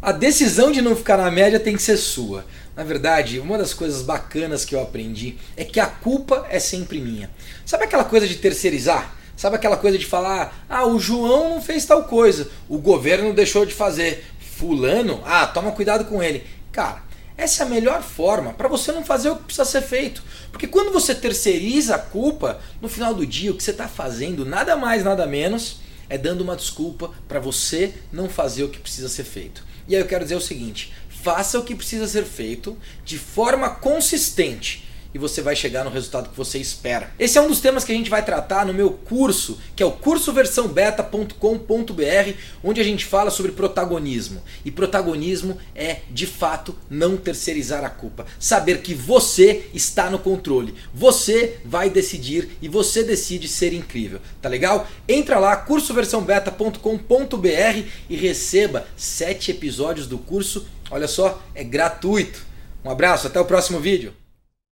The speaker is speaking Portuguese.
A decisão de não ficar na média tem que ser sua. Na verdade, uma das coisas bacanas que eu aprendi é que a culpa é sempre minha. Sabe aquela coisa de terceirizar? Sabe aquela coisa de falar, ah, o João não fez tal coisa, o governo deixou de fazer, fulano, ah, toma cuidado com ele. Cara, essa é a melhor forma para você não fazer o que precisa ser feito. Porque quando você terceiriza a culpa, no final do dia o que você está fazendo, nada mais, nada menos, é dando uma desculpa para você não fazer o que precisa ser feito. E aí eu quero dizer o seguinte: faça o que precisa ser feito de forma consistente e você vai chegar no resultado que você espera. Esse é um dos temas que a gente vai tratar no meu curso, que é o cursoversãobeta.com.br, onde a gente fala sobre protagonismo. E protagonismo é, de fato, não terceirizar a culpa. Saber que você está no controle. Você vai decidir e você decide ser incrível. Tá legal? Entra lá, cursoversãobeta.com.br e receba sete episódios do curso. Olha só, é gratuito. Um abraço, até o próximo vídeo.